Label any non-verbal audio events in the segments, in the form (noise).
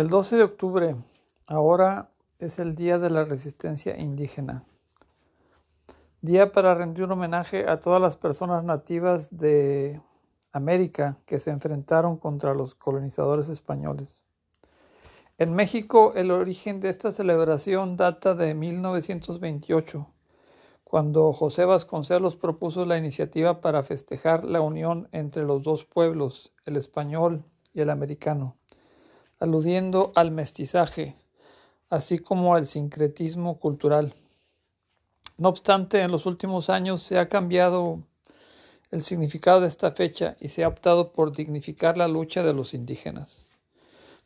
El 12 de octubre ahora es el Día de la Resistencia Indígena. Día para rendir un homenaje a todas las personas nativas de América que se enfrentaron contra los colonizadores españoles. En México el origen de esta celebración data de 1928, cuando José Vasconcelos propuso la iniciativa para festejar la unión entre los dos pueblos, el español y el americano, aludiendo al mestizaje, así como al sincretismo cultural. No obstante, en los últimos años se ha cambiado el significado de esta fecha y se ha optado por dignificar la lucha de los indígenas.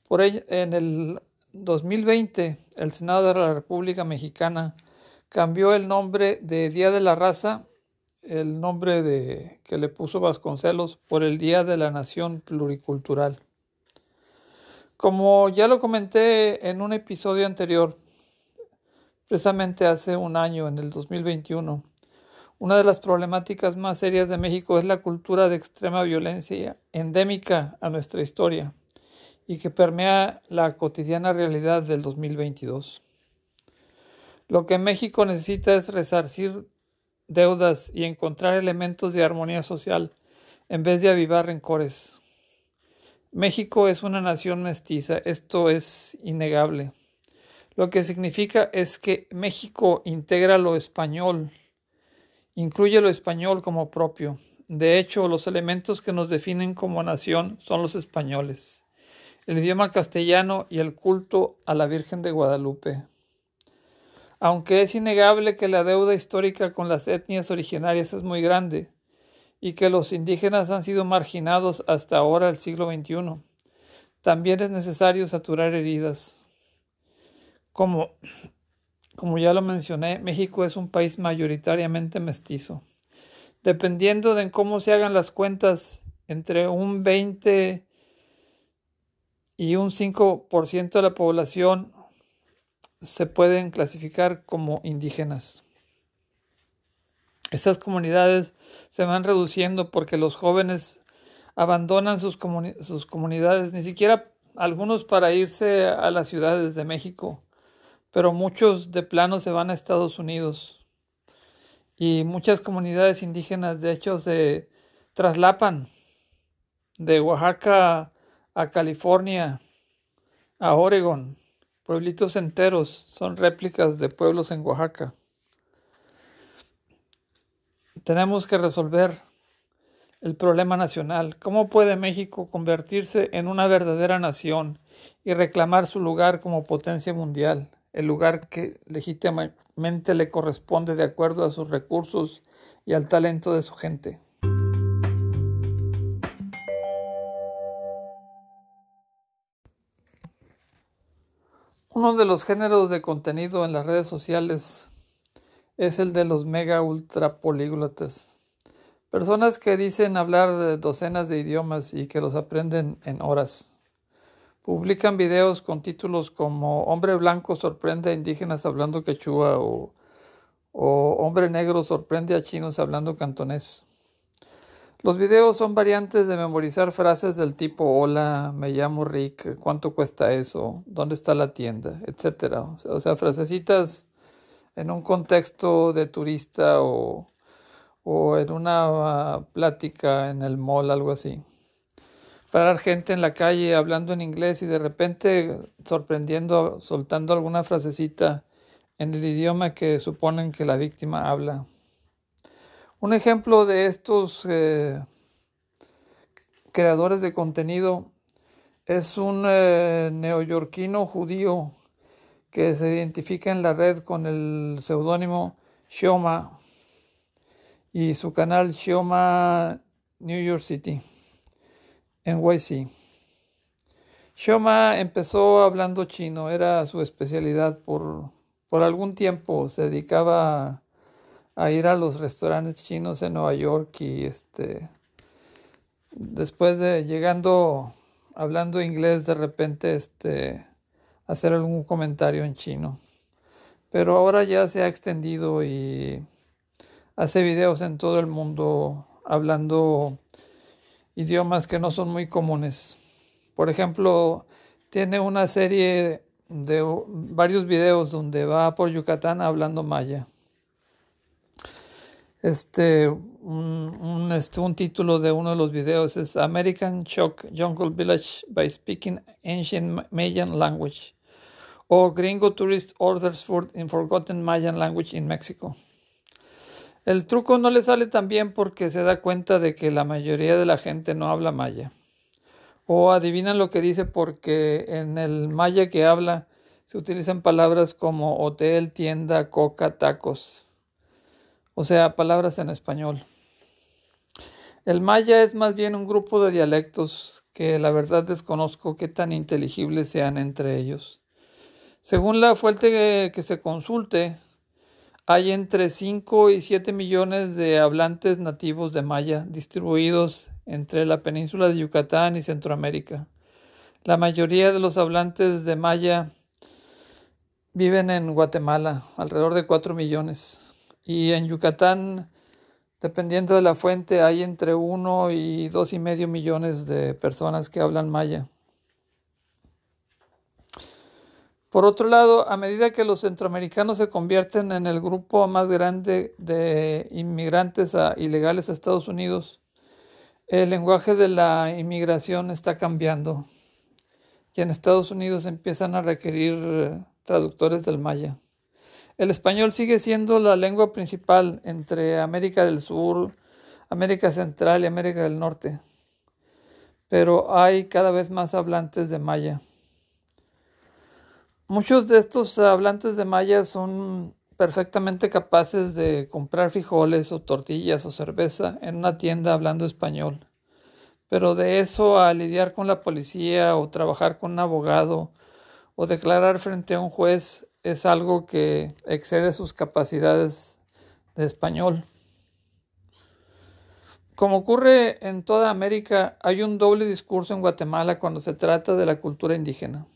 Por ello, en el 2020, el Senado de la República Mexicana cambió el nombre de Día de la Raza, el nombre de, que le puso Vasconcelos, por el Día de la Nación Pluricultural. Como ya lo comenté en un episodio anterior, precisamente hace un año, en el 2021. Una de las problemáticas más serias de México es la cultura de extrema violencia endémica a nuestra historia y que permea la cotidiana realidad del 2022. Lo que México necesita es resarcir deudas y encontrar elementos de armonía social en vez de avivar rencores. México es una nación mestiza, esto es innegable. Lo que significa es que México integra lo español, incluye lo español como propio. De hecho, los elementos que nos definen como nación son los españoles, el idioma castellano y el culto a la Virgen de Guadalupe. Aunque es innegable que la deuda histórica con las etnias originarias es muy grande y que los indígenas han sido marginados hasta ahora el siglo XXI, también es necesario saturar heridas. Como, como ya lo mencioné, México es un país mayoritariamente mestizo. Dependiendo de cómo se hagan las cuentas, entre un 20 y un 5% de la población se pueden clasificar como indígenas. Estas comunidades se van reduciendo porque los jóvenes abandonan sus, sus comunidades, ni siquiera algunos para irse a las ciudades de México pero muchos de plano se van a Estados Unidos y muchas comunidades indígenas de hecho se traslapan de Oaxaca a California, a Oregon. Pueblitos enteros son réplicas de pueblos en Oaxaca. Tenemos que resolver el problema nacional. ¿Cómo puede México convertirse en una verdadera nación y reclamar su lugar como potencia mundial? el lugar que legítimamente le corresponde de acuerdo a sus recursos y al talento de su gente. Uno de los géneros de contenido en las redes sociales es el de los mega ultra políglotas. Personas que dicen hablar docenas de idiomas y que los aprenden en horas. Publican videos con títulos como Hombre blanco sorprende a indígenas hablando quechua o, Hombre negro sorprende a chinos hablando cantonés. Los videos son variantes de memorizar frases del tipo hola, me llamo Rick, cuánto cuesta eso, dónde está la tienda, etcétera. O sea, frasecitas en un contexto de turista o, o en una plática en el mall, algo así parar gente en la calle hablando en inglés y de repente sorprendiendo, soltando alguna frasecita en el idioma que suponen que la víctima habla. Un ejemplo de estos eh, creadores de contenido es un eh, neoyorquino judío que se identifica en la red con el seudónimo Shoma y su canal Shoma New York City. NYC. Shoma empezó hablando chino, era su especialidad por, por algún tiempo, se dedicaba a, ir a los restaurantes chinos en Nueva York y este después de llegando hablando inglés de repente este hacer algún comentario en chino. Pero ahora ya se ha extendido y hace videos en todo el mundo hablando idiomas que no son muy comunes. Por ejemplo, tiene una serie de varios videos donde va por Yucatán hablando maya. Este un, este, un título de uno de los videos es American Shock Jungle Village by Speaking Ancient Mayan Language o Gringo Tourist Orders Food in Forgotten Mayan Language in Mexico. El truco no le sale tan bien porque se da cuenta de que la mayoría de la gente no habla maya. O adivinan lo que dice porque en el maya que habla se utilizan palabras como hotel, tienda, coca, tacos. O sea, palabras en español. El maya es más bien un grupo de dialectos que la verdad desconozco qué tan inteligibles sean entre ellos. Según la fuente que se consulte, hay entre 5 y 7 millones de hablantes nativos de maya distribuidos entre la península de Yucatán y Centroamérica. La mayoría de los hablantes de maya viven en Guatemala, alrededor de 4 millones. Y en Yucatán, dependiendo de la fuente, hay entre 1 y dos y medio millones de personas que hablan maya. Por otro lado, a medida que los centroamericanos se convierten en el grupo más grande de inmigrantes ilegales a Estados Unidos, el lenguaje de la inmigración está cambiando y en Estados Unidos empiezan a requerir traductores del maya. El español sigue siendo la lengua principal entre América del Sur, América Central y América del Norte, pero hay cada vez más hablantes de maya. Muchos de estos hablantes de maya son perfectamente capaces de comprar frijoles o tortillas o cerveza en una tienda hablando español. Pero de eso a lidiar con la policía o trabajar con un abogado o declarar frente a un juez es algo que excede sus capacidades de español. Como ocurre en toda América, hay un doble discurso en Guatemala cuando se trata de la cultura indígena.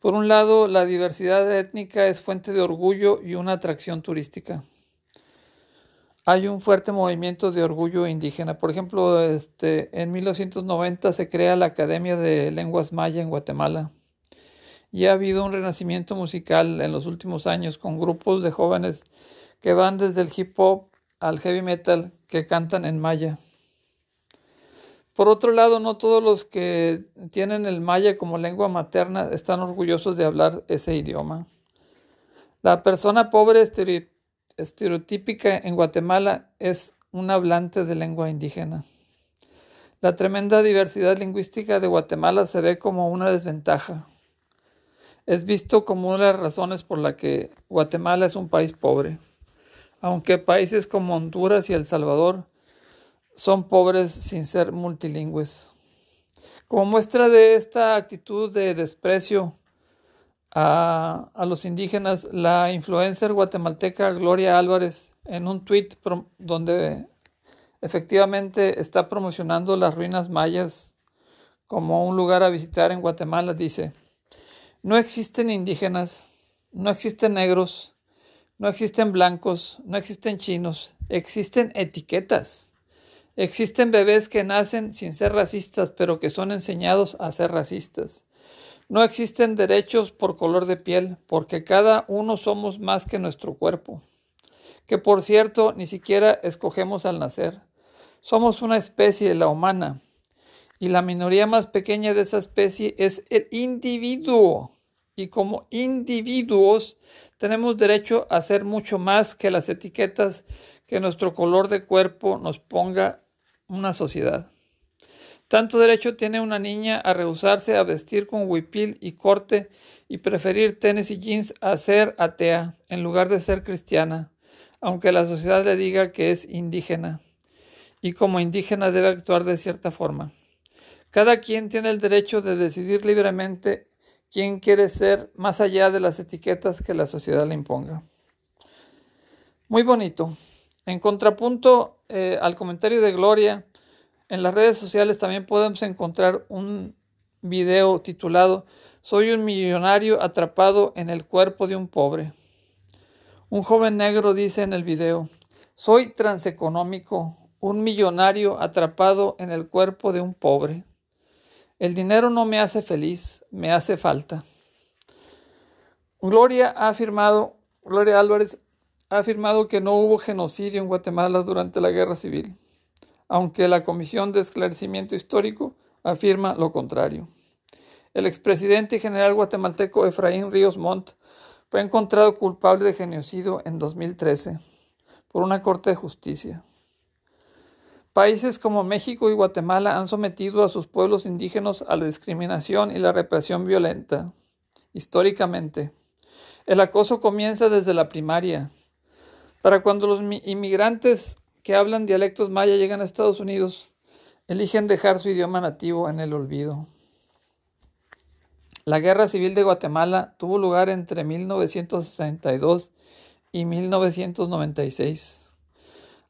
Por un lado, la diversidad étnica es fuente de orgullo y una atracción turística. Hay un fuerte movimiento de orgullo indígena. Por ejemplo, este, en 1990 se crea la Academia de Lenguas Maya en Guatemala. Y ha habido un renacimiento musical en los últimos años con grupos de jóvenes que van desde el hip hop al heavy metal que cantan en maya. Por otro lado, no todos los que tienen el maya como lengua materna están orgullosos de hablar ese idioma. La persona pobre estereotípica en Guatemala es un hablante de lengua indígena. La tremenda diversidad lingüística de Guatemala se ve como una desventaja. Es visto como una de las razones por la que Guatemala es un país pobre, aunque países como Honduras y El Salvador son pobres sin ser multilingües. Como muestra de esta actitud de desprecio a, los indígenas, la influencer guatemalteca Gloria Álvarez, en un tweet donde efectivamente está promocionando las ruinas mayas como un lugar a visitar en Guatemala, dice, no existen indígenas, no existen negros, no existen blancos, no existen chinos, existen etiquetas. Existen bebés que nacen sin ser racistas, pero que son enseñados a ser racistas. No existen derechos por color de piel, porque cada uno somos más que nuestro cuerpo. Que por cierto, ni siquiera escogemos al nacer. Somos una especie, la humana, y la minoría más pequeña de esa especie es el individuo. Y como individuos tenemos derecho a ser mucho más que las etiquetas que nuestro color de cuerpo nos ponga una sociedad. Tanto derecho tiene una niña a rehusarse a vestir con huipil y corte y preferir tenis y jeans a ser atea en lugar de ser cristiana, aunque la sociedad le diga que es indígena, y como indígena debe actuar de cierta forma. Cada quien tiene el derecho de decidir libremente quién quiere ser más allá de las etiquetas que la sociedad le imponga. Muy bonito. En contrapunto eh, al comentario de Gloria, en las redes sociales también podemos encontrar un video titulado Soy un millonario atrapado en el cuerpo de un pobre. Un joven negro dice en el video, soy transeconómico, un millonario atrapado en el cuerpo de un pobre. El dinero no me hace feliz, me hace falta. Gloria ha afirmado, Gloria Álvarez ha afirmado que no hubo genocidio en Guatemala durante la guerra civil, aunque la Comisión de Esclarecimiento Histórico afirma lo contrario. El expresidente y general guatemalteco Efraín Ríos Montt fue encontrado culpable de genocidio en 2013 por una corte de justicia. Países como México y Guatemala han sometido a sus pueblos indígenas a la discriminación y la represión violenta. Históricamente, el acoso comienza desde la primaria. Para cuando los inmigrantes que hablan dialectos maya llegan a Estados Unidos, eligen dejar su idioma nativo en el olvido. La Guerra Civil de Guatemala tuvo lugar entre 1962 y 1996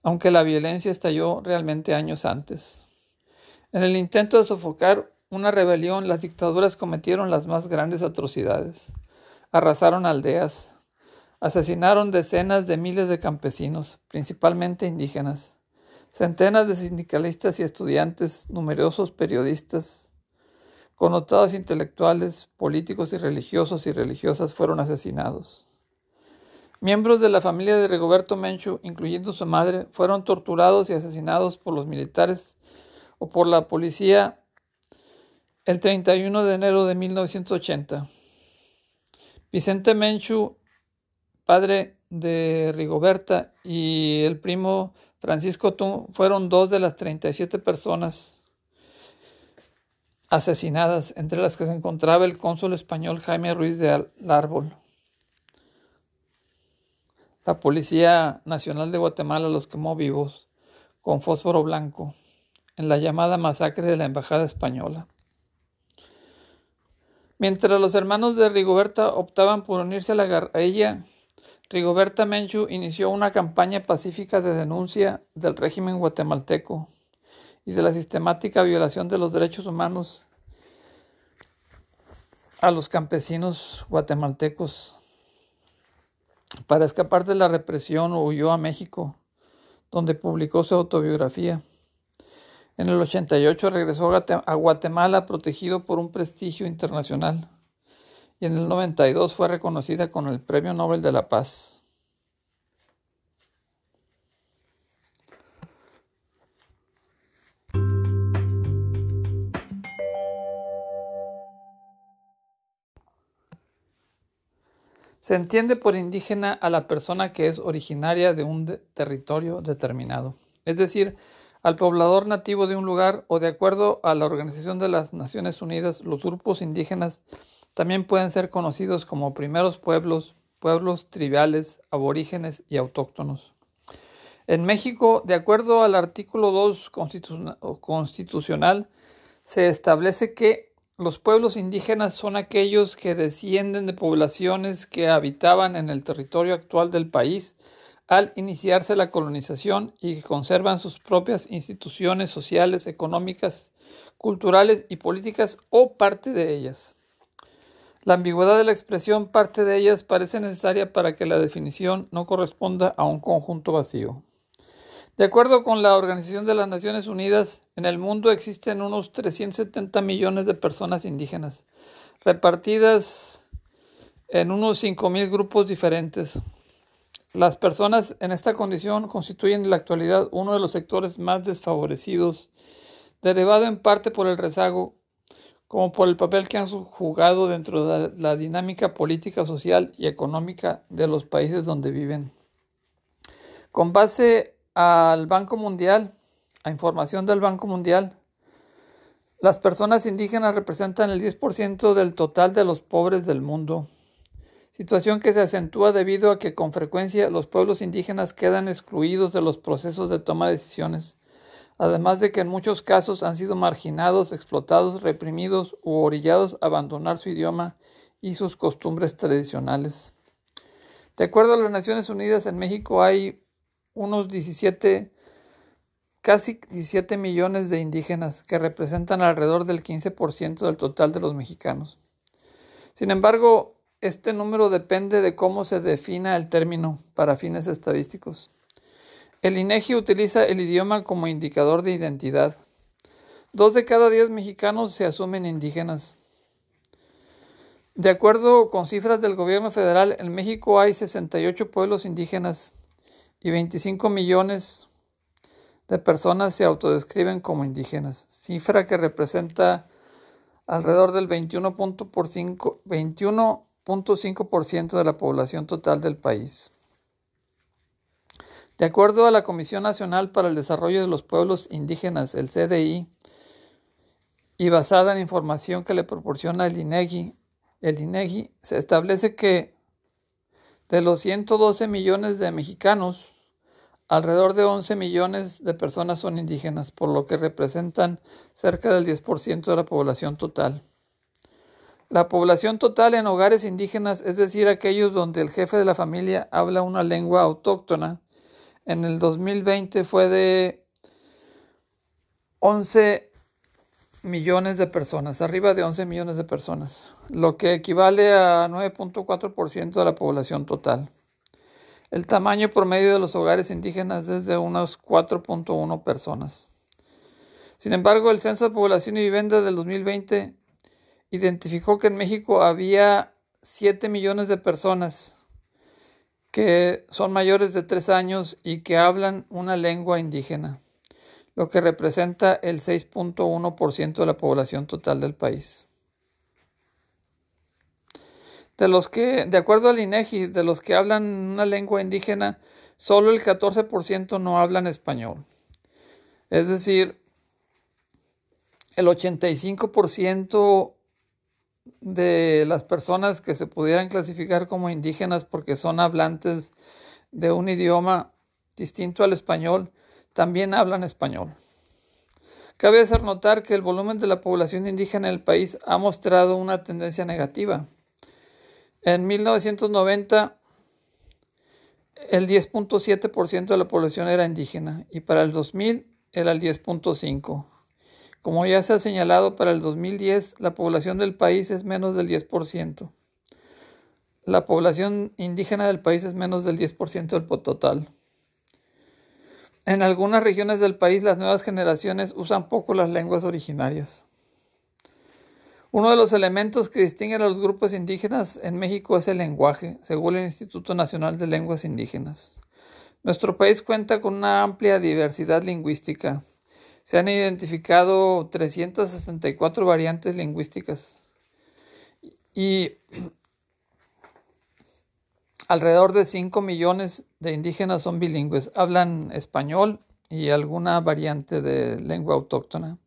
aunque la violencia estalló realmente años antes. En el intento de sofocar una rebelión, las dictaduras cometieron las más grandes atrocidades. Arrasaron aldeas, asesinaron decenas de miles de campesinos, principalmente indígenas, centenas de sindicalistas y estudiantes, numerosos periodistas, connotados intelectuales, políticos y religiosos y religiosas fueron asesinados. Miembros de la familia de Rigoberto Menchu, incluyendo su madre, fueron torturados y asesinados por los militares o por la policía el 31 de enero de 1980. Vicente Menchu, padre de Rigoberta, y el primo Francisco Tung fueron dos de las 37 personas asesinadas, entre las que se encontraba el cónsul español Jaime Ruiz de Árbol. La Policía Nacional de Guatemala los quemó vivos con fósforo blanco en la llamada masacre de la Embajada Española. Mientras los hermanos de Rigoberta optaban por unirse a la guerrilla, Rigoberta Menchu inició una campaña pacífica de denuncia del régimen guatemalteco y de la sistemática violación de los derechos humanos a los campesinos guatemaltecos para escapar de la represión huyó a México, donde publicó su autobiografía. En el 88 regresó a Guatemala protegido por un prestigio internacional y en el 92 fue reconocida con el Premio Nobel de la Paz. Se entiende por indígena a la persona que es originaria de un territorio determinado, es decir, al poblador nativo de un lugar o de acuerdo a la Organización de las Naciones Unidas, los grupos indígenas también pueden ser conocidos como primeros pueblos, pueblos tribales, aborígenes y autóctonos. En México, de acuerdo al artículo 2 constitucional, se establece que los pueblos indígenas son aquellos que descienden de poblaciones que habitaban en el territorio actual del país al iniciarse la colonización y que conservan sus propias instituciones sociales, económicas, culturales y políticas o parte de ellas. La ambigüedad de la expresión parte de ellas parece necesaria para que la definición no corresponda a un conjunto vacío. De acuerdo con la Organización de las Naciones Unidas, en el mundo existen unos 370 millones de personas indígenas, repartidas en unos 5.000 grupos diferentes. Las personas en esta condición constituyen en la actualidad uno de los sectores más desfavorecidos, derivado en parte por el rezago, como por el papel que han jugado dentro de la dinámica política, social y económica de los países donde viven. Con base al Banco Mundial, a información del Banco Mundial, las personas indígenas representan el 10% del total de los pobres del mundo, situación que se acentúa debido a que con frecuencia los pueblos indígenas quedan excluidos de los procesos de toma de decisiones, además de que en muchos casos han sido marginados, explotados, reprimidos u orillados a abandonar su idioma y sus costumbres tradicionales. De acuerdo a las Naciones Unidas, en México hay unos 17, casi 17 millones de indígenas, que representan alrededor del 15% del total de los mexicanos. Sin embargo, este número depende de cómo se defina el término para fines estadísticos. El INEGI utiliza el idioma como indicador de identidad. Dos de cada diez mexicanos se asumen indígenas. De acuerdo con cifras del gobierno federal, en México hay 68 pueblos indígenas y 25 millones de personas se autodescriben como indígenas, cifra que representa alrededor del 21.5% de la población total del país. De acuerdo a la Comisión Nacional para el Desarrollo de los Pueblos Indígenas, el CDI, y basada en información que le proporciona el INEGI, el INEGI se establece que de los 112 millones de mexicanos, alrededor de 11 millones de personas son indígenas, por lo que representan cerca del 10% de la población total. La población total en hogares indígenas, es decir, aquellos donde el jefe de la familia habla una lengua autóctona, en el 2020 fue de 11 millones de personas, arriba de 11 millones de personas, lo que equivale a 9.4% de la población total. El tamaño promedio de los hogares indígenas es de unos 4.1 personas. Sin embargo, el Censo de Población y Vivienda del 2020 identificó que en México había 7 millones de personas que son mayores de 3 años y que hablan una lengua indígena lo que representa el 6.1% de la población total del país. De los que, de acuerdo al INEGI, de los que hablan una lengua indígena, solo el 14% no hablan español. Es decir, el 85% de las personas que se pudieran clasificar como indígenas porque son hablantes de un idioma distinto al español también hablan español. Cabe hacer notar que el volumen de la población indígena en el país ha mostrado una tendencia negativa. En 1990, el 10.7% de la población era indígena y para el 2000 era el 10.5%. Como ya se ha señalado, para el 2010 la población del país es menos del 10%. La población indígena del país es menos del 10% del total. En algunas regiones del país las nuevas generaciones usan poco las lenguas originarias. Uno de los elementos que distinguen a los grupos indígenas en México es el lenguaje, según el Instituto Nacional de Lenguas Indígenas. Nuestro país cuenta con una amplia diversidad lingüística. Se han identificado 364 variantes lingüísticas y (clears throat) alrededor de 5 millones de indígenas son bilingües, hablan español y alguna variante de lengua autóctona.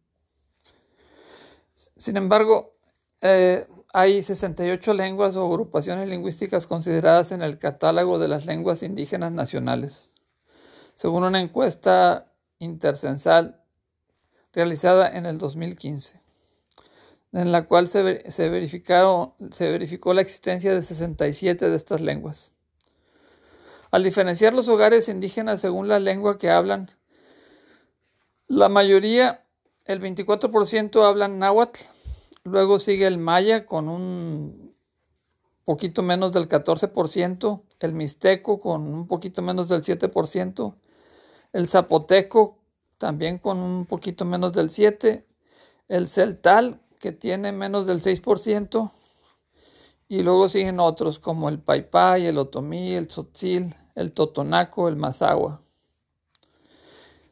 Sin embargo, eh, hay 68 lenguas o agrupaciones lingüísticas consideradas en el catálogo de las lenguas indígenas nacionales, según una encuesta intercensal realizada en el 2015, en la cual se, se verificó la existencia de 67 de estas lenguas. Al diferenciar los hogares indígenas según la lengua que hablan, la mayoría, el 24% hablan náhuatl, luego sigue el maya con un poquito menos del 14%, el mixteco con un poquito menos del 7%, el zapoteco también con un poquito menos del 7%, el celtal que tiene menos del 6%, y luego siguen otros como el Paipay, el Otomí, el Tzotzil, el Totonaco, el Mazagua.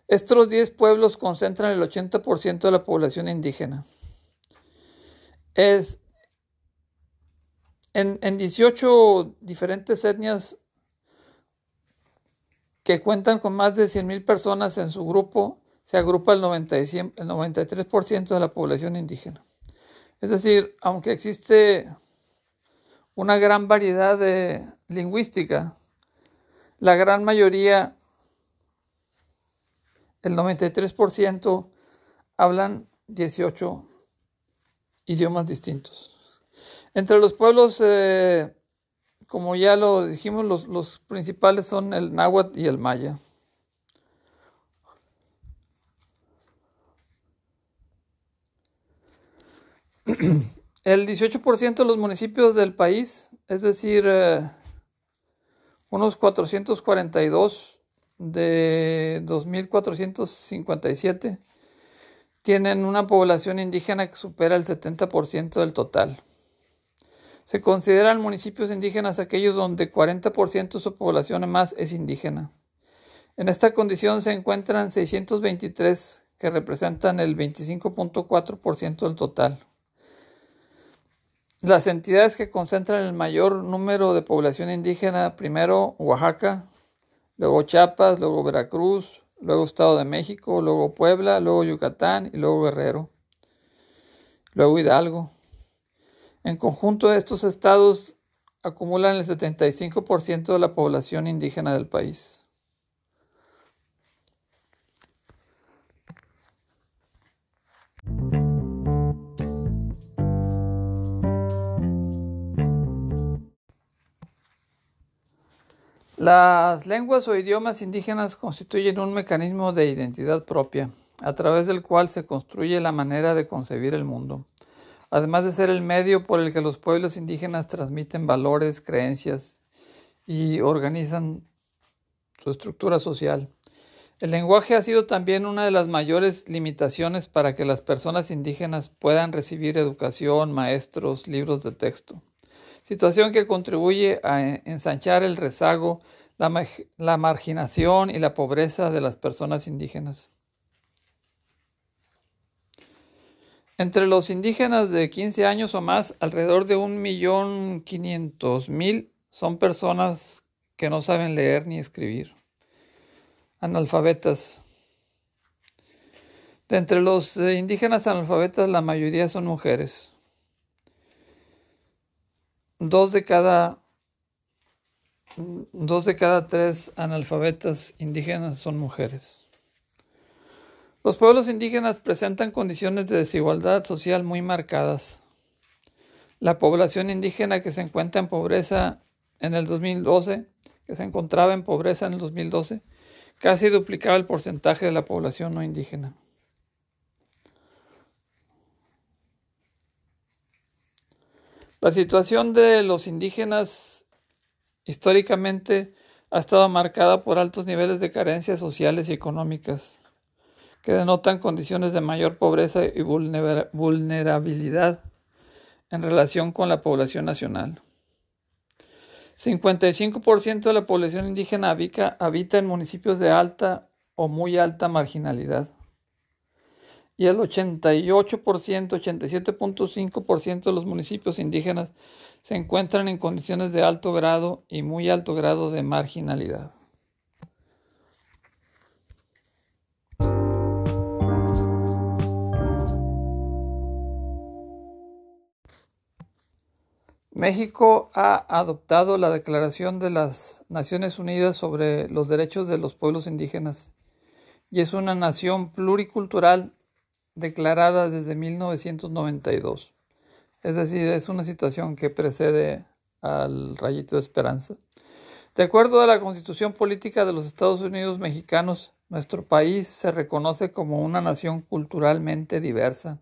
Estos 10 pueblos concentran el 80% de la población indígena. Es, en, en 18 diferentes etnias que cuentan con más de 100.000 personas en su grupo, se agrupa el, 90 el 93% de la población indígena. Es decir, aunque existe una gran variedad de lingüística. La gran mayoría, el 93%, hablan 18 idiomas distintos. Entre los pueblos, eh, como ya lo dijimos, los, principales son el náhuatl y el maya. (clears throat) El 18% de los municipios del país, es decir, eh, unos 442 de 2.457, tienen una población indígena que supera el 70% del total. Se consideran municipios indígenas aquellos donde 40% de su población más es indígena. En esta condición se encuentran 623 que representan el 25.4% del total. Las entidades que concentran el mayor número de población indígena, primero Oaxaca, luego Chiapas, luego Veracruz, luego Estado de México, luego Puebla, luego Yucatán y luego Guerrero, luego Hidalgo. En conjunto estos estados acumulan el 75% de la población indígena del país. Las lenguas o idiomas indígenas constituyen un mecanismo de identidad propia, a través del cual se construye la manera de concebir el mundo, además de ser el medio por el que los pueblos indígenas transmiten valores, creencias y organizan su estructura social. El lenguaje ha sido también una de las mayores limitaciones para que las personas indígenas puedan recibir educación, maestros, libros de texto situación que contribuye a ensanchar el rezago, la, marginación y la pobreza de las personas indígenas. Entre los indígenas de 15 años o más, alrededor de 1.500.000 son personas que no saben leer ni escribir, analfabetas. De entre los eh, indígenas analfabetas, la mayoría son mujeres dos de cada dos de cada tres analfabetas indígenas son mujeres. Los pueblos indígenas presentan condiciones de desigualdad social muy marcadas. La población indígena que se encuentra en pobreza en el 2012, que se encontraba en pobreza en el 2012, casi duplicaba el porcentaje de la población no indígena. La situación de los indígenas históricamente ha estado marcada por altos niveles de carencias sociales y económicas, que denotan condiciones de mayor pobreza y vulnerabilidad en relación con la población nacional. 55% de la población indígena habita en municipios de alta o muy alta marginalidad y el 88%, 87.5% de los municipios indígenas se encuentran en condiciones de alto grado y muy alto grado de marginalidad. México ha adoptado la Declaración de las Naciones Unidas sobre los Derechos de los Pueblos Indígenas y es una nación pluricultural declarada desde 1992. Es decir, es una situación que precede al rayito de esperanza. De acuerdo a la Constitución Política de los Estados Unidos Mexicanos, nuestro país se reconoce como una nación culturalmente diversa,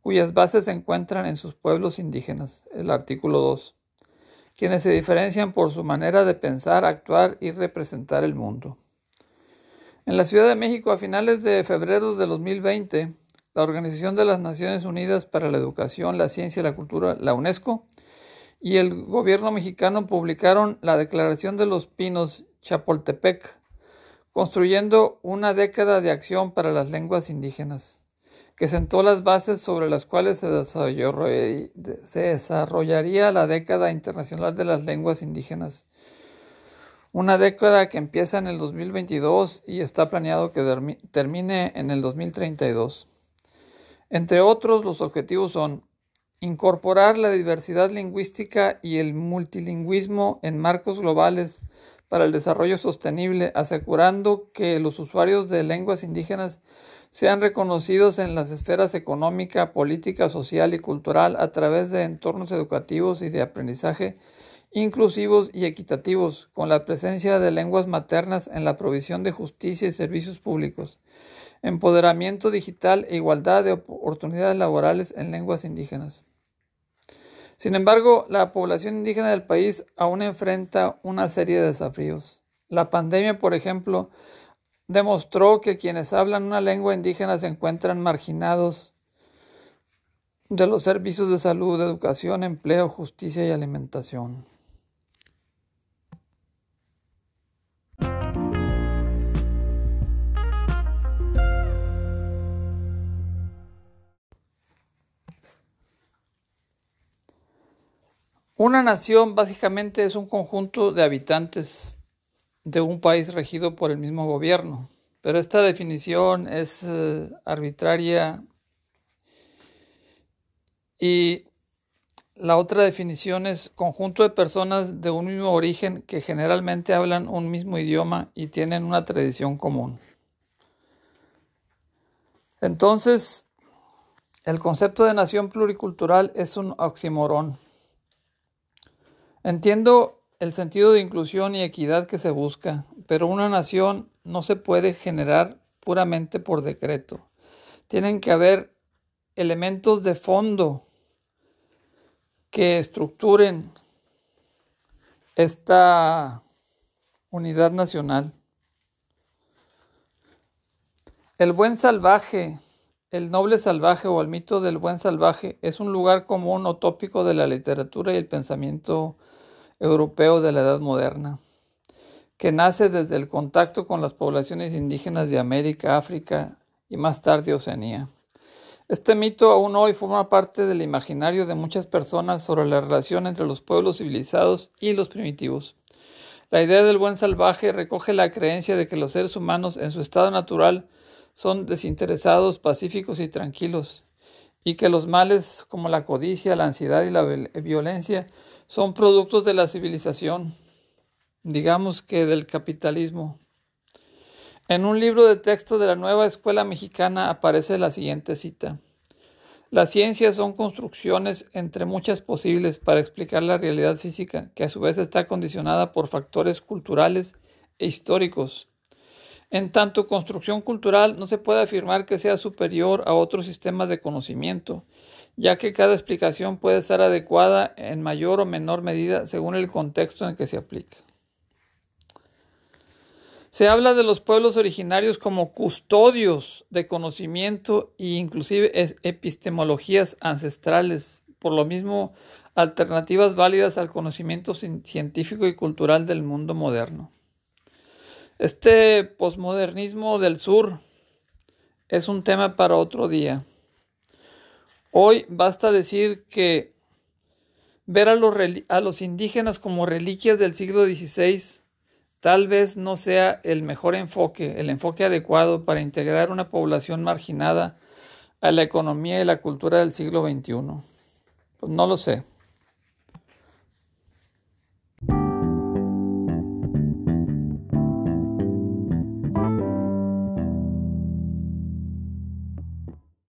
cuyas bases se encuentran en sus pueblos indígenas, el artículo 2, quienes se diferencian por su manera de pensar, actuar y representar el mundo. En la Ciudad de México, a finales de febrero de 2020, la Organización de las Naciones Unidas para la Educación, la Ciencia y la Cultura, la UNESCO, y el gobierno mexicano publicaron la Declaración de los Pinos Chapultepec, construyendo una década de acción para las lenguas indígenas, que sentó las bases sobre las cuales se desarrollaría la década internacional de las lenguas indígenas. Una década que empieza en el 2022 y está planeado que termine en el 2032. Entre otros, los objetivos son incorporar la diversidad lingüística y el multilingüismo en marcos globales para el desarrollo sostenible, asegurando que los usuarios de lenguas indígenas sean reconocidos en las esferas económica, política, social y cultural a través de entornos educativos y de aprendizaje inclusivos y equitativos, con la presencia de lenguas maternas en la provisión de justicia y servicios públicos, empoderamiento digital e igualdad de oportunidades laborales en lenguas indígenas. Sin embargo, la población indígena del país aún enfrenta una serie de desafíos. La pandemia, por ejemplo, demostró que quienes hablan una lengua indígena se encuentran marginados de los servicios de salud, educación, empleo, justicia y alimentación. Una nación básicamente es un conjunto de habitantes de un país regido por el mismo gobierno, pero esta definición es eh, arbitraria y la otra definición es conjunto de personas de un mismo origen que generalmente hablan un mismo idioma y tienen una tradición común. Entonces, el concepto de nación pluricultural es un oxímoron. Entiendo el sentido de inclusión y equidad que se busca, pero una nación no se puede generar puramente por decreto. Tienen que haber elementos de fondo que estructuren esta unidad nacional. El buen salvaje, el noble salvaje o el mito del buen salvaje es un lugar común o tópico de la literatura y el pensamiento europeo de la Edad Moderna, que nace desde el contacto con las poblaciones indígenas de América, África y más tarde Oceanía. Este mito aún hoy forma parte del imaginario de muchas personas sobre la relación entre los pueblos civilizados y los primitivos. La idea del buen salvaje recoge la creencia de que los seres humanos en su estado natural son desinteresados, pacíficos y tranquilos, y que los males como la codicia, la ansiedad y la violencia son productos de la civilización, digamos que del capitalismo. En un libro de texto de la nueva escuela mexicana aparece la siguiente cita. Las ciencias son construcciones entre muchas posibles para explicar la realidad física, que a su vez está condicionada por factores culturales e históricos. En tanto construcción cultural no se puede afirmar que sea superior a otros sistemas de conocimiento, ya que cada explicación puede estar adecuada en mayor o menor medida según el contexto en que se aplica. Se habla de los pueblos originarios como custodios de conocimiento e inclusive epistemologías ancestrales, por lo mismo alternativas válidas al conocimiento científico y cultural del mundo moderno. Este posmodernismo del sur es un tema para otro día. Hoy basta decir que ver a los, indígenas como reliquias del siglo XVI tal vez no sea el mejor enfoque, el enfoque adecuado para integrar una población marginada a la economía y la cultura del siglo XXI. Pues no lo sé.